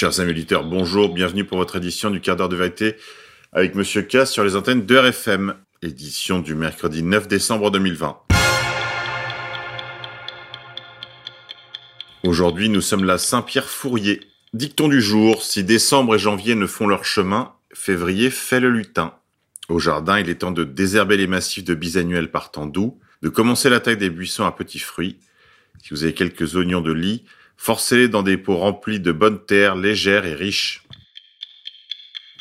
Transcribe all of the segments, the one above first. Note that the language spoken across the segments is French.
Chers amis auditeurs, bonjour, bienvenue pour votre édition du quart d'heure de vérité avec Monsieur K sur les antennes de RFM, édition du mercredi 9 décembre 2020. Aujourd'hui, nous sommes là Saint-Pierre-Fourier. Dicton du jour, si décembre et janvier ne font leur chemin, février fait le lutin. Au jardin, il est temps de désherber les massifs de bisannuels par temps doux, de commencer l'attaque des buissons à petits fruits. Si vous avez quelques oignons de lit, forcez-les dans des pots remplis de bonnes terres légères et riches.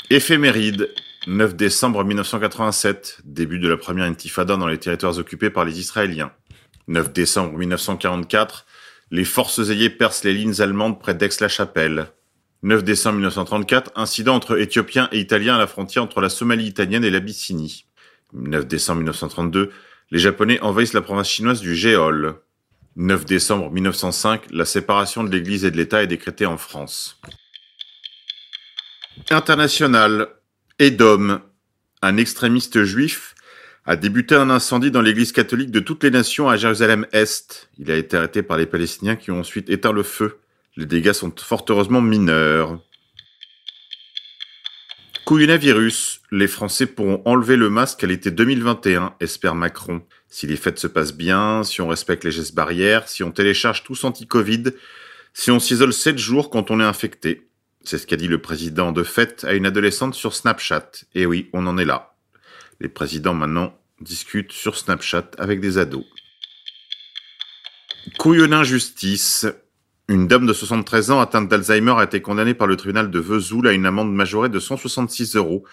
Éphéméride, 9 décembre 1987, début de la première intifada dans les territoires occupés par les Israéliens. 9 décembre 1944, les forces ailiées percent les lignes allemandes près d'Aix-la-Chapelle. 9 décembre 1934, incident entre Éthiopiens et Italiens à la frontière entre la Somalie italienne et l'Abyssinie. 9 décembre 1932, les Japonais envahissent la province chinoise du Géol. 9 décembre 1905, la séparation de l'Église et de l'État est décrétée en France. International. Edom. Un extrémiste juif a débuté un incendie dans l'église catholique de toutes les nations à Jérusalem-Est. Il a été arrêté par les Palestiniens qui ont ensuite éteint le feu. Les dégâts sont fort heureusement mineurs. Couillonavirus. Les Français pourront enlever le masque à l'été 2021, espère Macron. Si les fêtes se passent bien, si on respecte les gestes barrières, si on télécharge tous anti-Covid, si on s'isole 7 jours quand on est infecté. C'est ce qu'a dit le président de fête à une adolescente sur Snapchat. Et oui, on en est là. Les présidents maintenant discutent sur Snapchat avec des ados. Couillonin justice. Une dame de 73 ans atteinte d'Alzheimer a été condamnée par le tribunal de Vesoul à une amende majorée de 166 euros,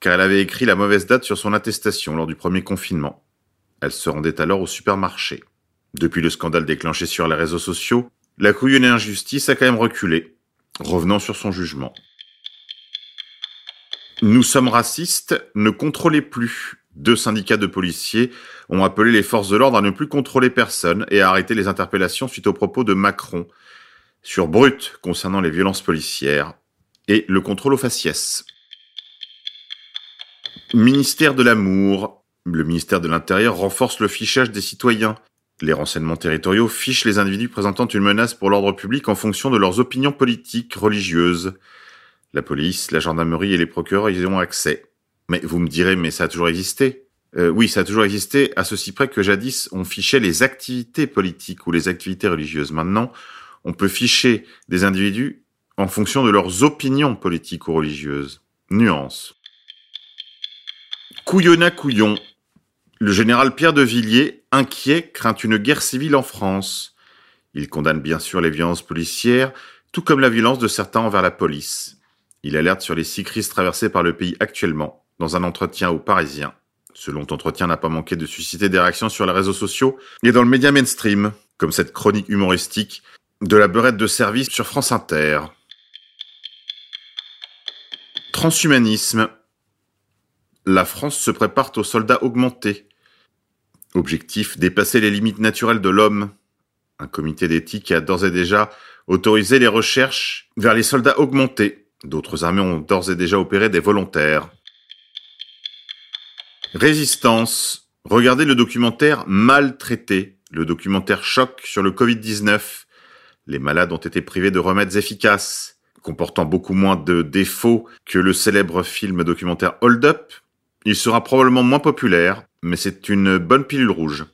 car elle avait écrit la mauvaise date sur son attestation lors du premier confinement. Elle se rendait alors au supermarché. Depuis le scandale déclenché sur les réseaux sociaux, la couillonnée injustice a quand même reculé, revenant sur son jugement. Nous sommes racistes, ne contrôlez plus. Deux syndicats de policiers ont appelé les forces de l'ordre à ne plus contrôler personne et à arrêter les interpellations suite aux propos de Macron sur Brut concernant les violences policières et le contrôle aux faciès. Ministère de l'amour. Le ministère de l'Intérieur renforce le fichage des citoyens. Les renseignements territoriaux fichent les individus présentant une menace pour l'ordre public en fonction de leurs opinions politiques, religieuses. La police, la gendarmerie et les procureurs y ont accès. Mais vous me direz, mais ça a toujours existé. Euh, oui, ça a toujours existé, à ceci près que jadis on fichait les activités politiques ou les activités religieuses. Maintenant, on peut ficher des individus en fonction de leurs opinions politiques ou religieuses. Nuance. Couillonna couillon. Le général Pierre de Villiers, inquiet, craint une guerre civile en France. Il condamne bien sûr les violences policières, tout comme la violence de certains envers la police. Il alerte sur les six crises traversées par le pays actuellement, dans un entretien aux Parisiens. Ce long entretien n'a pas manqué de susciter des réactions sur les réseaux sociaux et dans le média mainstream, comme cette chronique humoristique de la beurette de service sur France Inter. Transhumanisme. La France se prépare aux soldats augmentés. Objectif, dépasser les limites naturelles de l'homme. Un comité d'éthique a d'ores et déjà autorisé les recherches vers les soldats augmentés. D'autres armées ont d'ores et déjà opéré des volontaires. Résistance. Regardez le documentaire Maltraité, le documentaire choc sur le Covid-19 les malades ont été privés de remèdes efficaces, comportant beaucoup moins de défauts que le célèbre film documentaire Hold Up. Il sera probablement moins populaire, mais c'est une bonne pilule rouge.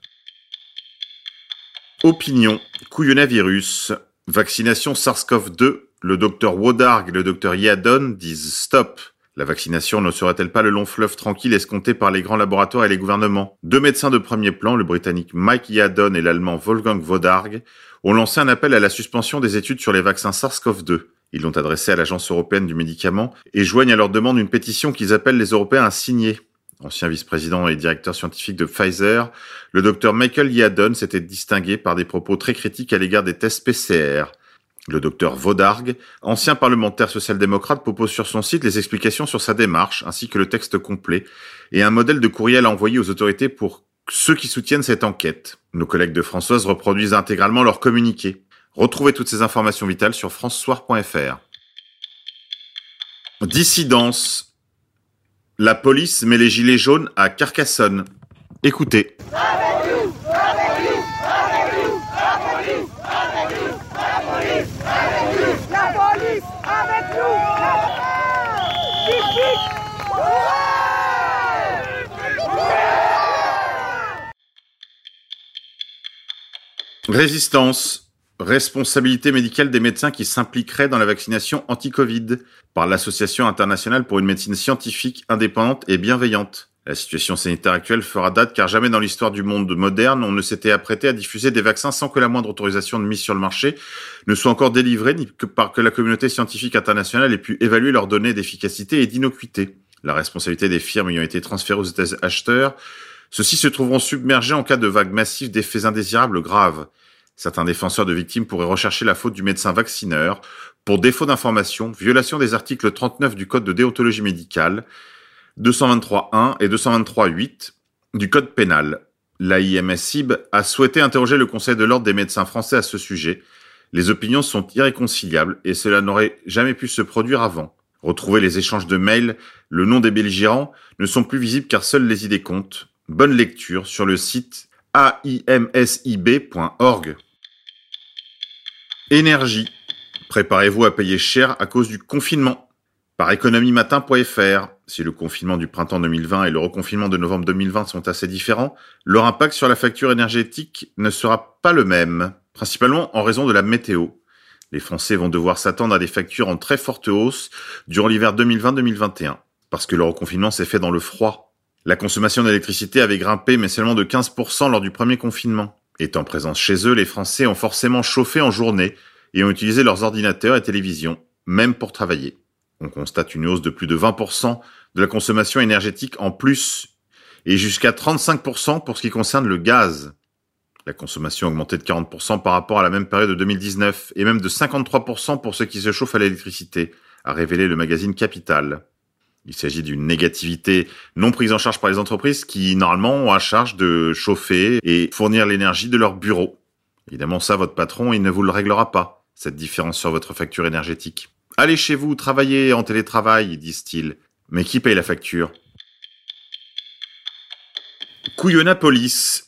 Opinion. Couillonavirus. Vaccination SARS-CoV-2. Le docteur Wodarg et le docteur Yadon disent stop. La vaccination ne serait-elle pas le long fleuve tranquille escompté par les grands laboratoires et les gouvernements? Deux médecins de premier plan, le britannique Mike Yadon et l'allemand Wolfgang Wodarg, ont lancé un appel à la suspension des études sur les vaccins SARS-CoV-2. Ils l'ont adressé à l'Agence européenne du médicament et joignent à leur demande une pétition qu'ils appellent les Européens à signer. Ancien vice-président et directeur scientifique de Pfizer, le docteur Michael Yadon s'était distingué par des propos très critiques à l'égard des tests PCR. Le docteur Vaudargue, ancien parlementaire social-démocrate, propose sur son site les explications sur sa démarche, ainsi que le texte complet, et un modèle de courriel à envoyer aux autorités pour ceux qui soutiennent cette enquête. Nos collègues de Françoise reproduisent intégralement leur communiqué. Retrouvez toutes ces informations vitales sur francesoir.fr. Dissidence. La police met les gilets jaunes à Carcassonne. Écoutez. Résistance. Responsabilité médicale des médecins qui s'impliqueraient dans la vaccination anti-Covid par l'Association internationale pour une médecine scientifique indépendante et bienveillante. La situation sanitaire actuelle fera date car jamais dans l'histoire du monde moderne on ne s'était apprêté à diffuser des vaccins sans que la moindre autorisation de mise sur le marché ne soit encore délivrée ni que par que la communauté scientifique internationale ait pu évaluer leurs données d'efficacité et d'innocuité. La responsabilité des firmes ayant été transférées aux États acheteurs, ceux-ci se trouveront submergés en cas de vague massive d'effets indésirables graves. Certains défenseurs de victimes pourraient rechercher la faute du médecin vaccineur pour défaut d'information, violation des articles 39 du Code de déontologie médicale, 223.1 et 223.8 du Code pénal. L'AIMSIB a souhaité interroger le Conseil de l'ordre des médecins français à ce sujet. Les opinions sont irréconciliables et cela n'aurait jamais pu se produire avant. Retrouver les échanges de mails, le nom des belligérants ne sont plus visibles car seules les idées comptent. Bonne lecture sur le site aimsib.org. Énergie. Préparez-vous à payer cher à cause du confinement. Par économiematin.fr, si le confinement du printemps 2020 et le reconfinement de novembre 2020 sont assez différents, leur impact sur la facture énergétique ne sera pas le même, principalement en raison de la météo. Les Français vont devoir s'attendre à des factures en très forte hausse durant l'hiver 2020-2021, parce que le reconfinement s'est fait dans le froid. La consommation d'électricité avait grimpé, mais seulement de 15% lors du premier confinement. Étant présents chez eux, les Français ont forcément chauffé en journée et ont utilisé leurs ordinateurs et télévisions, même pour travailler. On constate une hausse de plus de 20% de la consommation énergétique en plus et jusqu'à 35% pour ce qui concerne le gaz. La consommation a augmenté de 40% par rapport à la même période de 2019 et même de 53% pour ceux qui se chauffent à l'électricité, a révélé le magazine Capital. Il s'agit d'une négativité non prise en charge par les entreprises qui, normalement, ont à charge de chauffer et fournir l'énergie de leur bureau. Évidemment, ça, votre patron, il ne vous le réglera pas, cette différence sur votre facture énergétique. Allez chez vous, travaillez en télétravail, disent-ils. Mais qui paye la facture? Couillonapolis.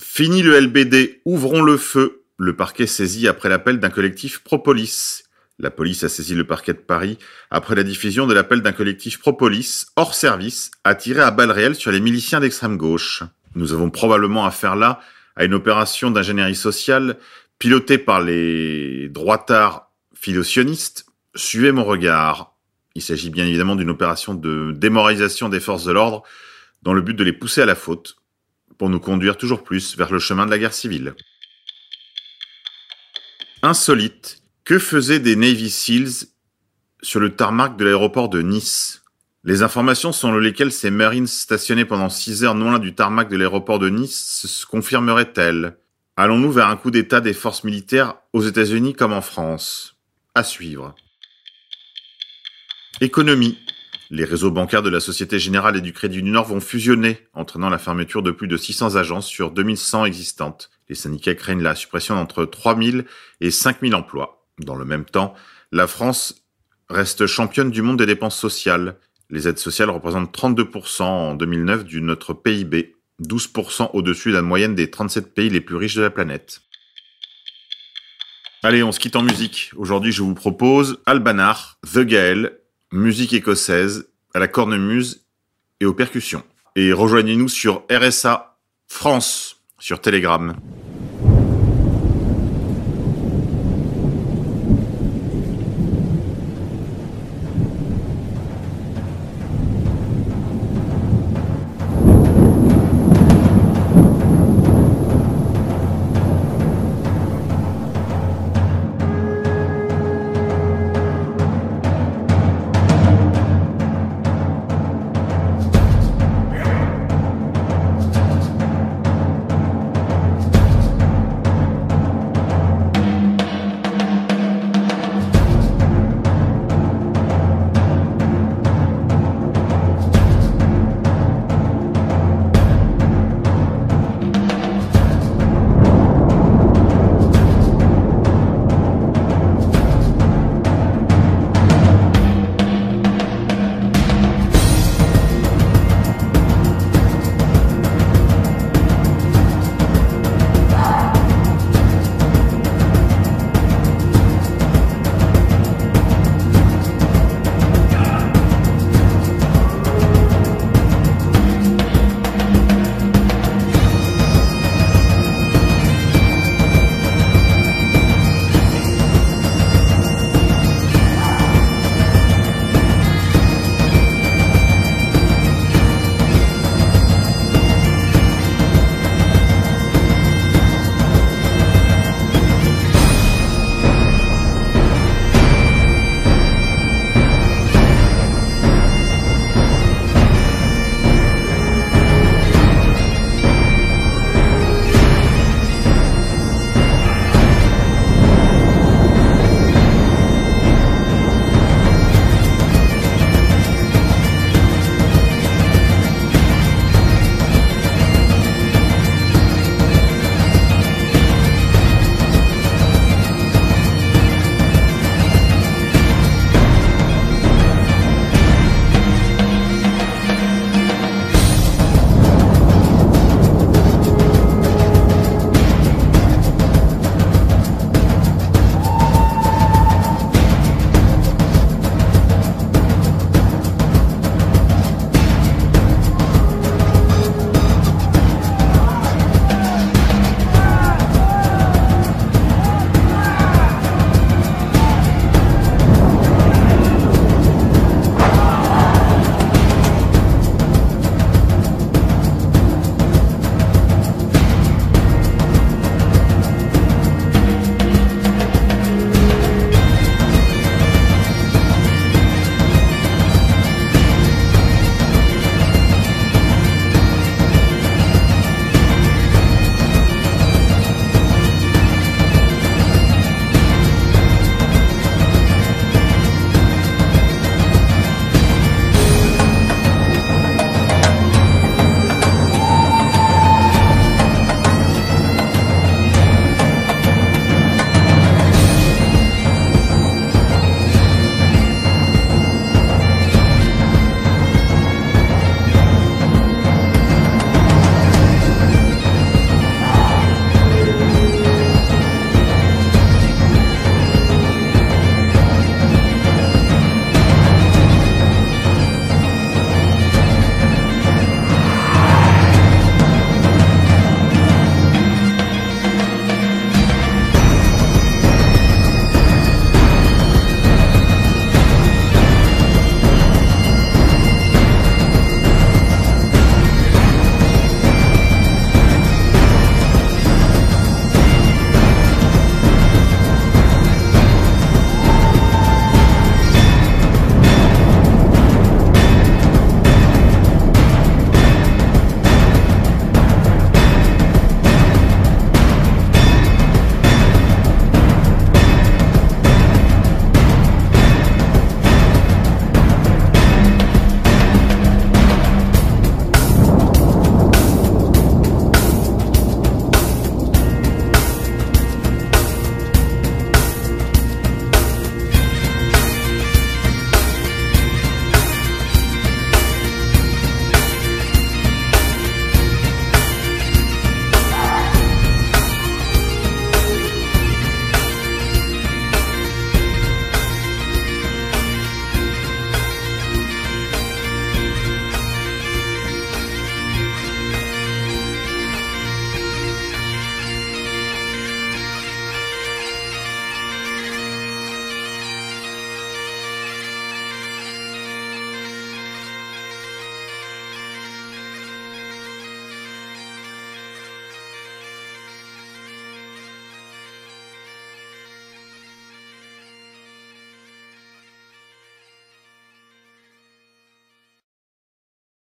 Fini le LBD, ouvrons le feu. Le parquet saisi après l'appel d'un collectif Propolis. La police a saisi le parquet de Paris après la diffusion de l'appel d'un collectif Propolis, hors service, attiré à balles réelles sur les miliciens d'extrême gauche. Nous avons probablement affaire là à une opération d'ingénierie sociale pilotée par les droitards philosionistes. Suivez mon regard. Il s'agit bien évidemment d'une opération de démoralisation des forces de l'ordre dans le but de les pousser à la faute pour nous conduire toujours plus vers le chemin de la guerre civile. Insolite, que faisaient des Navy SEALs sur le tarmac de l'aéroport de Nice? Les informations selon lesquelles ces Marines stationnés pendant six heures non loin du tarmac de l'aéroport de Nice se confirmeraient-elles? Allons-nous vers un coup d'état des forces militaires aux États-Unis comme en France? À suivre. Économie. Les réseaux bancaires de la Société Générale et du Crédit du Nord vont fusionner, entraînant la fermeture de plus de 600 agences sur 2100 existantes. Les syndicats craignent la suppression d'entre 3000 et 5000 emplois. Dans le même temps, la France reste championne du monde des dépenses sociales. Les aides sociales représentent 32% en 2009 du notre PIB, 12% au-dessus de la moyenne des 37 pays les plus riches de la planète. Allez, on se quitte en musique. Aujourd'hui, je vous propose Albanar, The Gael, musique écossaise, à la cornemuse et aux percussions. Et rejoignez-nous sur RSA France sur Telegram.